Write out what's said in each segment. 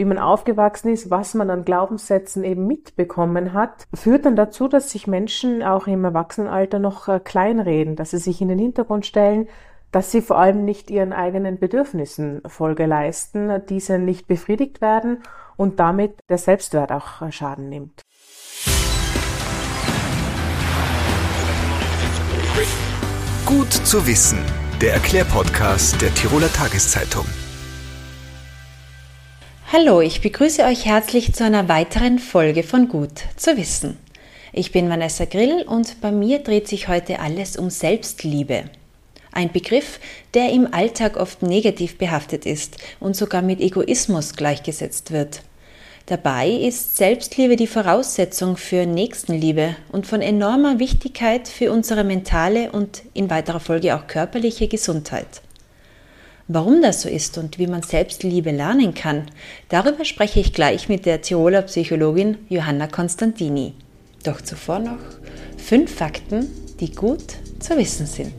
wie man aufgewachsen ist, was man an Glaubenssätzen eben mitbekommen hat, führt dann dazu, dass sich Menschen auch im Erwachsenenalter noch äh, kleinreden, dass sie sich in den Hintergrund stellen, dass sie vor allem nicht ihren eigenen Bedürfnissen Folge leisten, diese nicht befriedigt werden und damit der Selbstwert auch äh, Schaden nimmt. Gut zu wissen, der Erklärpodcast der Tiroler Tageszeitung. Hallo, ich begrüße euch herzlich zu einer weiteren Folge von Gut zu wissen. Ich bin Vanessa Grill und bei mir dreht sich heute alles um Selbstliebe. Ein Begriff, der im Alltag oft negativ behaftet ist und sogar mit Egoismus gleichgesetzt wird. Dabei ist Selbstliebe die Voraussetzung für Nächstenliebe und von enormer Wichtigkeit für unsere mentale und in weiterer Folge auch körperliche Gesundheit. Warum das so ist und wie man Selbstliebe lernen kann, darüber spreche ich gleich mit der Tiroler Psychologin Johanna Konstantini. Doch zuvor noch fünf Fakten, die gut zu wissen sind.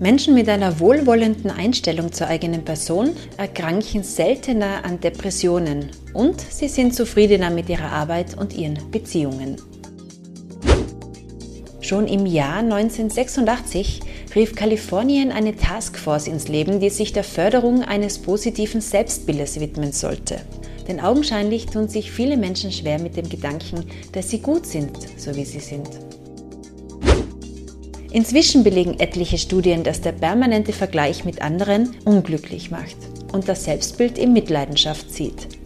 Menschen mit einer wohlwollenden Einstellung zur eigenen Person erkranken seltener an Depressionen und sie sind zufriedener mit ihrer Arbeit und ihren Beziehungen. Schon im Jahr 1986 rief Kalifornien eine Taskforce ins Leben, die sich der Förderung eines positiven Selbstbildes widmen sollte. Denn augenscheinlich tun sich viele Menschen schwer mit dem Gedanken, dass sie gut sind, so wie sie sind. Inzwischen belegen etliche Studien, dass der permanente Vergleich mit anderen unglücklich macht und das Selbstbild in Mitleidenschaft zieht.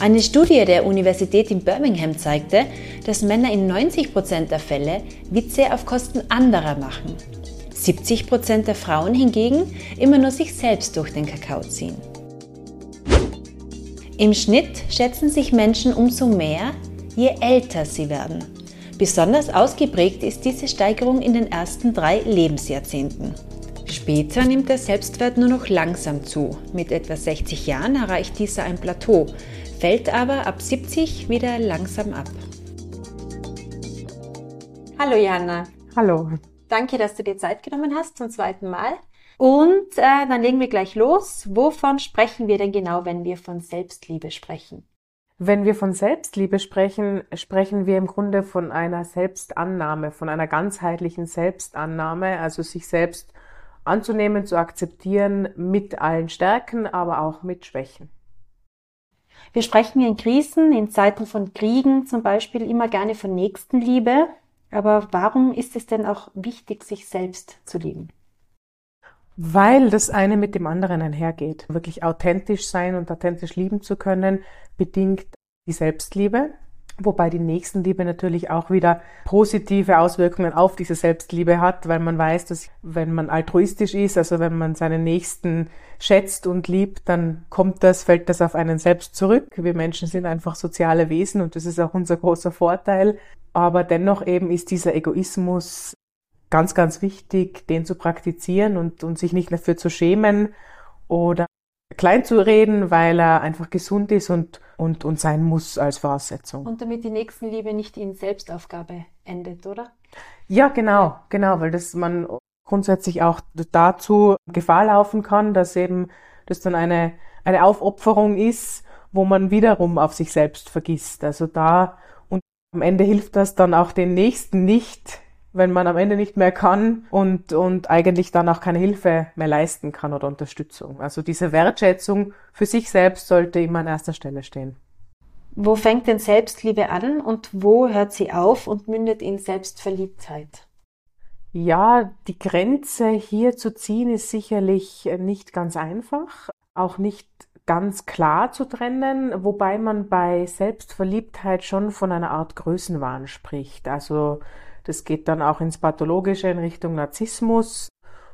Eine Studie der Universität in Birmingham zeigte, dass Männer in 90% der Fälle Witze auf Kosten anderer machen. 70% der Frauen hingegen immer nur sich selbst durch den Kakao ziehen. Im Schnitt schätzen sich Menschen umso mehr, je älter sie werden. Besonders ausgeprägt ist diese Steigerung in den ersten drei Lebensjahrzehnten. Später nimmt der Selbstwert nur noch langsam zu. Mit etwa 60 Jahren erreicht dieser ein Plateau, fällt aber ab 70 wieder langsam ab. Hallo Jana. Hallo. Danke, dass du dir Zeit genommen hast zum zweiten Mal. Und äh, dann legen wir gleich los. Wovon sprechen wir denn genau, wenn wir von Selbstliebe sprechen? Wenn wir von Selbstliebe sprechen, sprechen wir im Grunde von einer Selbstannahme, von einer ganzheitlichen Selbstannahme, also sich selbst anzunehmen, zu akzeptieren mit allen Stärken, aber auch mit Schwächen. Wir sprechen in Krisen, in Zeiten von Kriegen zum Beispiel immer gerne von Nächstenliebe. Aber warum ist es denn auch wichtig, sich selbst zu lieben? Weil das eine mit dem anderen einhergeht. Wirklich authentisch sein und authentisch lieben zu können, bedingt die Selbstliebe, wobei die Nächstenliebe natürlich auch wieder positive Auswirkungen auf diese Selbstliebe hat, weil man weiß, dass wenn man altruistisch ist, also wenn man seinen Nächsten schätzt und liebt, dann kommt das, fällt das auf einen selbst zurück. Wir Menschen sind einfach soziale Wesen und das ist auch unser großer Vorteil. Aber dennoch eben ist dieser Egoismus ganz, ganz wichtig, den zu praktizieren und, und sich nicht dafür zu schämen oder klein zu reden, weil er einfach gesund ist und, und, und sein muss als Voraussetzung. Und damit die Nächstenliebe nicht in Selbstaufgabe endet, oder? Ja, genau, genau, weil das man grundsätzlich auch dazu Gefahr laufen kann, dass eben das dann eine, eine Aufopferung ist, wo man wiederum auf sich selbst vergisst. Also da und am Ende hilft das dann auch den Nächsten nicht, wenn man am Ende nicht mehr kann und, und eigentlich dann auch keine Hilfe mehr leisten kann oder Unterstützung. Also diese Wertschätzung für sich selbst sollte immer an erster Stelle stehen. Wo fängt denn Selbstliebe an und wo hört sie auf und mündet in Selbstverliebtheit? Ja, die Grenze hier zu ziehen ist sicherlich nicht ganz einfach, auch nicht ganz klar zu trennen, wobei man bei Selbstverliebtheit schon von einer Art Größenwahn spricht. Also das geht dann auch ins Pathologische in Richtung Narzissmus,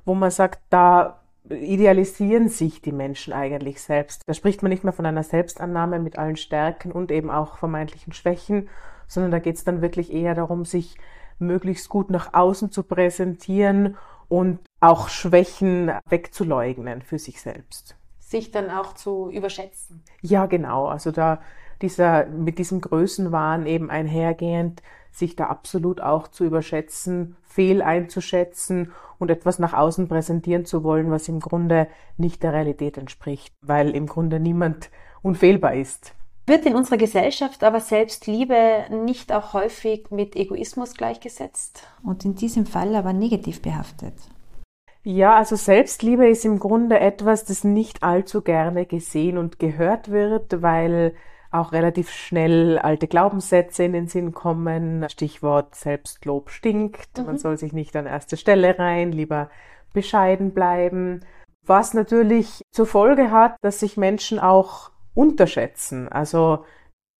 wo man sagt, da idealisieren sich die Menschen eigentlich selbst. Da spricht man nicht mehr von einer Selbstannahme mit allen Stärken und eben auch vermeintlichen Schwächen, sondern da geht es dann wirklich eher darum, sich möglichst gut nach außen zu präsentieren und auch Schwächen wegzuleugnen für sich selbst. Sich dann auch zu überschätzen. Ja, genau. Also da dieser, mit diesem Größenwahn eben einhergehend, sich da absolut auch zu überschätzen, fehl einzuschätzen und etwas nach außen präsentieren zu wollen, was im Grunde nicht der Realität entspricht, weil im Grunde niemand unfehlbar ist. Wird in unserer Gesellschaft aber Selbstliebe nicht auch häufig mit Egoismus gleichgesetzt und in diesem Fall aber negativ behaftet? Ja, also Selbstliebe ist im Grunde etwas, das nicht allzu gerne gesehen und gehört wird, weil auch relativ schnell alte Glaubenssätze in den Sinn kommen. Stichwort Selbstlob stinkt. Mhm. Man soll sich nicht an erste Stelle rein, lieber bescheiden bleiben. Was natürlich zur Folge hat, dass sich Menschen auch unterschätzen. Also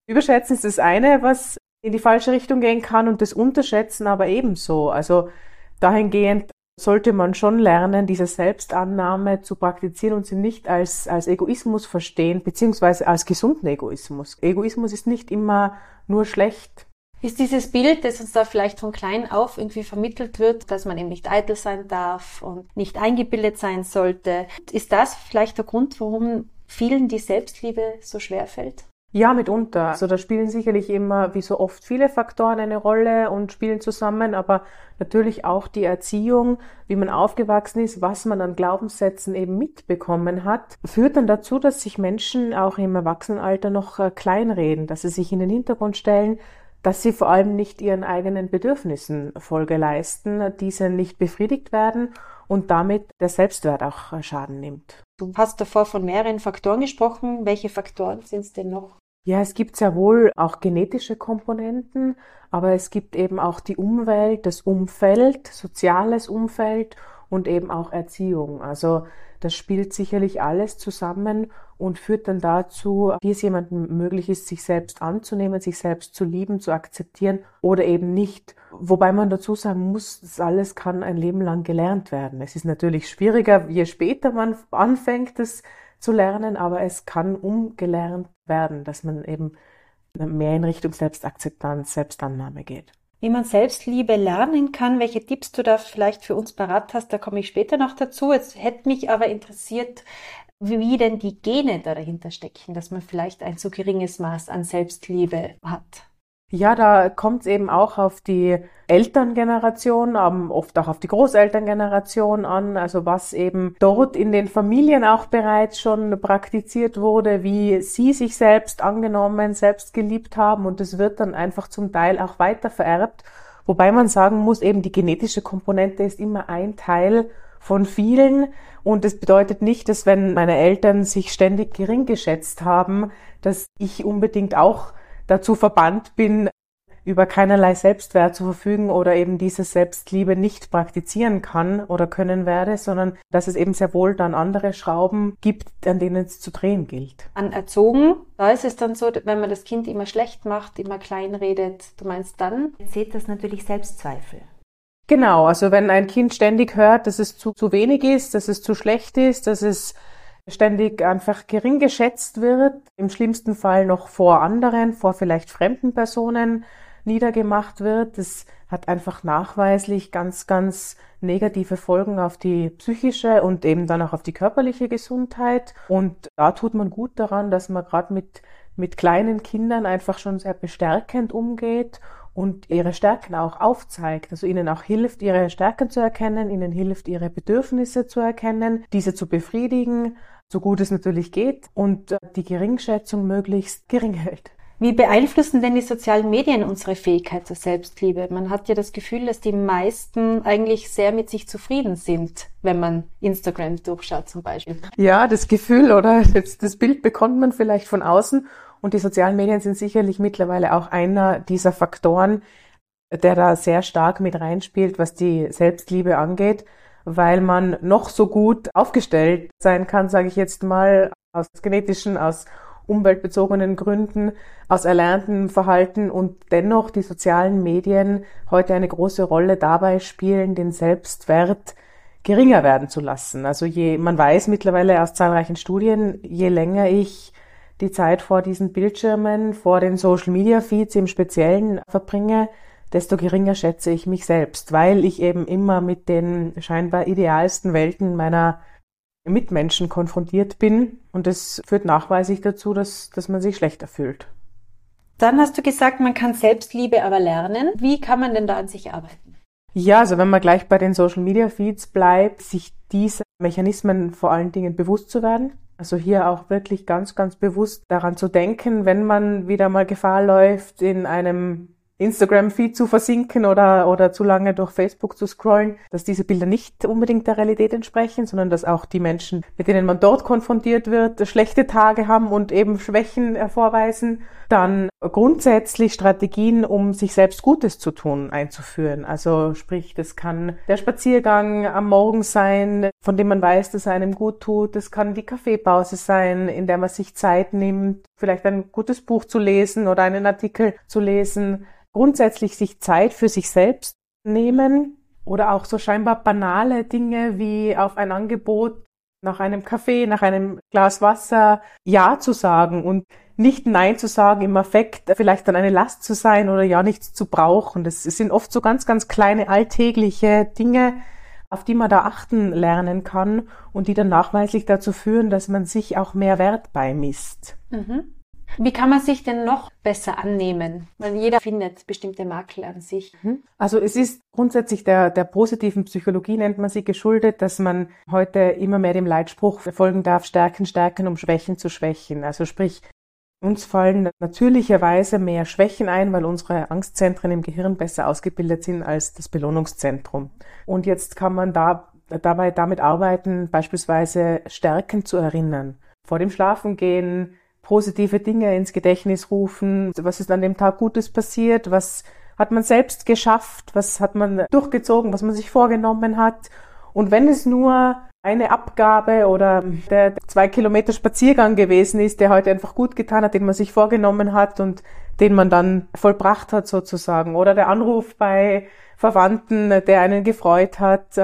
überschätzen ist das eine, was in die falsche Richtung gehen kann und das Unterschätzen aber ebenso. Also dahingehend sollte man schon lernen, diese Selbstannahme zu praktizieren und sie nicht als, als Egoismus verstehen, beziehungsweise als gesunden Egoismus. Egoismus ist nicht immer nur schlecht. Ist dieses Bild, das uns da vielleicht von klein auf irgendwie vermittelt wird, dass man eben nicht eitel sein darf und nicht eingebildet sein sollte, ist das vielleicht der Grund, warum vielen die Selbstliebe so schwer fällt? Ja, mitunter. Also da spielen sicherlich immer, wie so oft, viele Faktoren eine Rolle und spielen zusammen, aber natürlich auch die Erziehung, wie man aufgewachsen ist, was man an Glaubenssätzen eben mitbekommen hat, führt dann dazu, dass sich Menschen auch im Erwachsenenalter noch äh, kleinreden, dass sie sich in den Hintergrund stellen, dass sie vor allem nicht ihren eigenen Bedürfnissen Folge leisten, diese nicht befriedigt werden und damit der Selbstwert auch äh, Schaden nimmt. Du hast davor von mehreren Faktoren gesprochen. Welche Faktoren sind es denn noch? Ja, es gibt sehr wohl auch genetische Komponenten, aber es gibt eben auch die Umwelt, das Umfeld, soziales Umfeld und eben auch Erziehung. Also das spielt sicherlich alles zusammen und führt dann dazu, wie es jemandem möglich ist, sich selbst anzunehmen, sich selbst zu lieben, zu akzeptieren oder eben nicht. Wobei man dazu sagen muss, das alles kann ein Leben lang gelernt werden. Es ist natürlich schwieriger, je später man anfängt, es zu lernen, aber es kann umgelernt werden, dass man eben mehr in Richtung Selbstakzeptanz, Selbstannahme geht. Wie man Selbstliebe lernen kann, welche Tipps du da vielleicht für uns parat hast, da komme ich später noch dazu. Jetzt hätte mich aber interessiert, wie denn die Gene da dahinter stecken, dass man vielleicht ein so geringes Maß an Selbstliebe hat. Ja, da kommt es eben auch auf die Elterngeneration, ähm, oft auch auf die Großelterngeneration an, also was eben dort in den Familien auch bereits schon praktiziert wurde, wie sie sich selbst angenommen, selbst geliebt haben. Und es wird dann einfach zum Teil auch weiter vererbt. Wobei man sagen muss, eben die genetische Komponente ist immer ein Teil von vielen. Und es bedeutet nicht, dass wenn meine Eltern sich ständig gering geschätzt haben, dass ich unbedingt auch dazu verbannt bin, über keinerlei Selbstwert zu verfügen oder eben diese Selbstliebe nicht praktizieren kann oder können werde, sondern dass es eben sehr wohl dann andere Schrauben gibt, an denen es zu drehen gilt. An erzogen, da ist es dann so, wenn man das Kind immer schlecht macht, immer klein redet, du meinst dann? Seht das natürlich Selbstzweifel. Genau, also wenn ein Kind ständig hört, dass es zu, zu wenig ist, dass es zu schlecht ist, dass es ständig einfach gering geschätzt wird, im schlimmsten Fall noch vor anderen, vor vielleicht fremden Personen niedergemacht wird. Das hat einfach nachweislich ganz, ganz negative Folgen auf die psychische und eben dann auch auf die körperliche Gesundheit. Und da tut man gut daran, dass man gerade mit, mit kleinen Kindern einfach schon sehr bestärkend umgeht und ihre Stärken auch aufzeigt, also ihnen auch hilft, ihre Stärken zu erkennen, ihnen hilft, ihre Bedürfnisse zu erkennen, diese zu befriedigen so gut es natürlich geht und äh, die Geringschätzung möglichst gering hält. Wie beeinflussen denn die sozialen Medien unsere Fähigkeit zur Selbstliebe? Man hat ja das Gefühl, dass die meisten eigentlich sehr mit sich zufrieden sind, wenn man Instagram durchschaut zum Beispiel. Ja, das Gefühl oder das, das Bild bekommt man vielleicht von außen und die sozialen Medien sind sicherlich mittlerweile auch einer dieser Faktoren, der da sehr stark mit reinspielt, was die Selbstliebe angeht weil man noch so gut aufgestellt sein kann, sage ich jetzt mal, aus genetischen, aus umweltbezogenen Gründen, aus erlerntem Verhalten und dennoch die sozialen Medien heute eine große Rolle dabei spielen, den Selbstwert geringer werden zu lassen. Also je, man weiß mittlerweile aus zahlreichen Studien, je länger ich die Zeit vor diesen Bildschirmen, vor den Social Media Feeds im Speziellen verbringe, desto geringer schätze ich mich selbst, weil ich eben immer mit den scheinbar idealsten Welten meiner Mitmenschen konfrontiert bin und das führt nachweislich dazu, dass, dass man sich schlechter fühlt. Dann hast du gesagt, man kann Selbstliebe aber lernen. Wie kann man denn da an sich arbeiten? Ja, also wenn man gleich bei den Social Media Feeds bleibt, sich diese Mechanismen vor allen Dingen bewusst zu werden. Also hier auch wirklich ganz, ganz bewusst daran zu denken, wenn man wieder mal Gefahr läuft, in einem Instagram-Feed zu versinken oder, oder zu lange durch Facebook zu scrollen, dass diese Bilder nicht unbedingt der Realität entsprechen, sondern dass auch die Menschen, mit denen man dort konfrontiert wird, schlechte Tage haben und eben Schwächen vorweisen. Dann grundsätzlich Strategien, um sich selbst Gutes zu tun, einzuführen. Also sprich, das kann der Spaziergang am Morgen sein, von dem man weiß, dass er einem gut tut. Das kann die Kaffeepause sein, in der man sich Zeit nimmt, vielleicht ein gutes Buch zu lesen oder einen Artikel zu lesen grundsätzlich sich Zeit für sich selbst nehmen oder auch so scheinbar banale Dinge wie auf ein Angebot nach einem Kaffee, nach einem Glas Wasser Ja zu sagen und nicht Nein zu sagen im Affekt, vielleicht dann eine Last zu sein oder ja nichts zu brauchen. Das sind oft so ganz, ganz kleine alltägliche Dinge, auf die man da achten lernen kann und die dann nachweislich dazu führen, dass man sich auch mehr Wert beimisst. Mhm. Wie kann man sich denn noch besser annehmen? Weil jeder findet bestimmte Makel an sich. Mhm. Also es ist grundsätzlich der, der positiven Psychologie nennt man sie geschuldet, dass man heute immer mehr dem Leitspruch folgen darf, stärken, stärken, um Schwächen zu schwächen. Also sprich, uns fallen natürlicherweise mehr Schwächen ein, weil unsere Angstzentren im Gehirn besser ausgebildet sind als das Belohnungszentrum. Und jetzt kann man da dabei damit arbeiten, beispielsweise Stärken zu erinnern. Vor dem Schlafengehen positive Dinge ins Gedächtnis rufen. Was ist an dem Tag Gutes passiert? Was hat man selbst geschafft? Was hat man durchgezogen? Was man sich vorgenommen hat? Und wenn es nur eine Abgabe oder der zwei Kilometer Spaziergang gewesen ist, der heute einfach gut getan hat, den man sich vorgenommen hat und den man dann vollbracht hat sozusagen. Oder der Anruf bei Verwandten, der einen gefreut hat.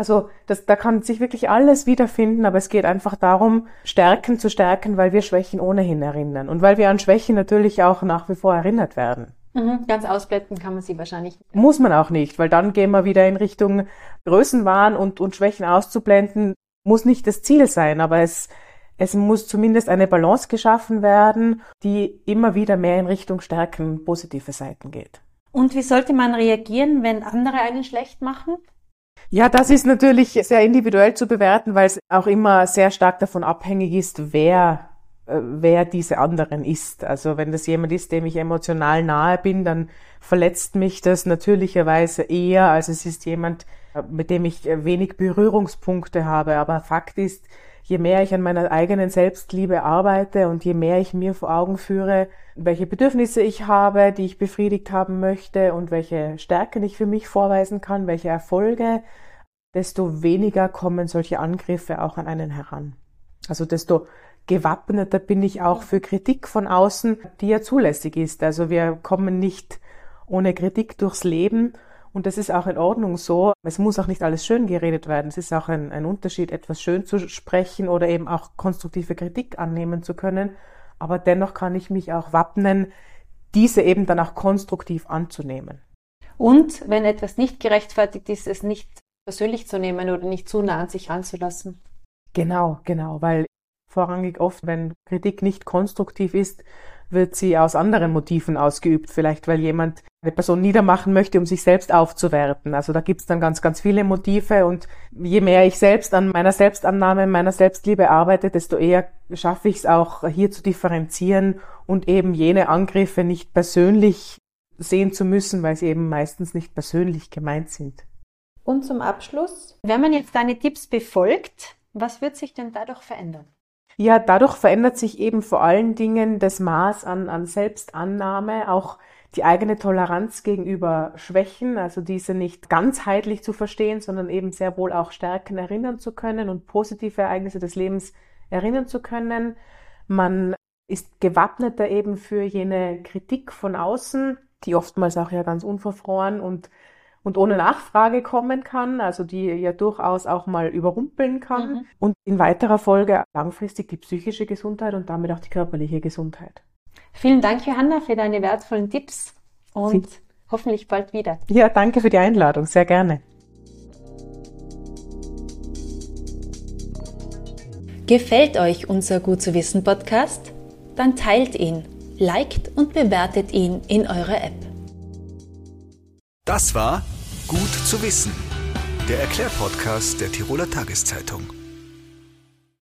Also das, da kann sich wirklich alles wiederfinden, aber es geht einfach darum, Stärken zu stärken, weil wir Schwächen ohnehin erinnern und weil wir an Schwächen natürlich auch nach wie vor erinnert werden. Mhm, ganz ausblenden kann man sie wahrscheinlich nicht. Muss man auch nicht, weil dann gehen wir wieder in Richtung Größenwahn und, und Schwächen auszublenden, muss nicht das Ziel sein, aber es, es muss zumindest eine Balance geschaffen werden, die immer wieder mehr in Richtung Stärken, positive Seiten geht. Und wie sollte man reagieren, wenn andere einen schlecht machen? Ja, das ist natürlich sehr individuell zu bewerten, weil es auch immer sehr stark davon abhängig ist, wer äh, wer diese anderen ist. Also wenn das jemand ist, dem ich emotional nahe bin, dann verletzt mich das natürlicherweise eher, als es ist jemand, äh, mit dem ich äh, wenig Berührungspunkte habe. Aber Fakt ist, je mehr ich an meiner eigenen Selbstliebe arbeite und je mehr ich mir vor Augen führe, welche Bedürfnisse ich habe, die ich befriedigt haben möchte und welche Stärken ich für mich vorweisen kann, welche Erfolge, desto weniger kommen solche Angriffe auch an einen heran. Also desto gewappneter bin ich auch für Kritik von außen, die ja zulässig ist. Also wir kommen nicht ohne Kritik durchs Leben und das ist auch in Ordnung so. Es muss auch nicht alles schön geredet werden. Es ist auch ein, ein Unterschied, etwas schön zu sprechen oder eben auch konstruktive Kritik annehmen zu können. Aber dennoch kann ich mich auch wappnen, diese eben dann auch konstruktiv anzunehmen. Und wenn etwas nicht gerechtfertigt ist, es nicht persönlich zu nehmen oder nicht zu nah an sich ranzulassen. Genau, genau, weil vorrangig oft, wenn Kritik nicht konstruktiv ist, wird sie aus anderen Motiven ausgeübt. Vielleicht, weil jemand eine Person niedermachen möchte, um sich selbst aufzuwerten. Also da gibt's dann ganz, ganz viele Motive und je mehr ich selbst an meiner Selbstannahme, meiner Selbstliebe arbeite, desto eher schaffe ich es auch hier zu differenzieren und eben jene Angriffe nicht persönlich sehen zu müssen, weil sie eben meistens nicht persönlich gemeint sind. Und zum Abschluss, wenn man jetzt deine Tipps befolgt, was wird sich denn dadurch verändern? Ja, dadurch verändert sich eben vor allen Dingen das Maß an, an Selbstannahme, auch die eigene Toleranz gegenüber Schwächen, also diese nicht ganzheitlich zu verstehen, sondern eben sehr wohl auch Stärken erinnern zu können und positive Ereignisse des Lebens erinnern zu können. Man ist gewappneter eben für jene Kritik von außen, die oftmals auch ja ganz unverfroren und und ohne Nachfrage kommen kann, also die ja durchaus auch mal überrumpeln kann mhm. und in weiterer Folge langfristig die psychische Gesundheit und damit auch die körperliche Gesundheit. Vielen Dank, Johanna, für deine wertvollen Tipps und Viel. hoffentlich bald wieder. Ja, danke für die Einladung, sehr gerne. Gefällt euch unser Gut zu wissen Podcast? Dann teilt ihn liked und bewertet ihn in eurer App. Das war Gut zu wissen, der Erklärpodcast der Tiroler Tageszeitung.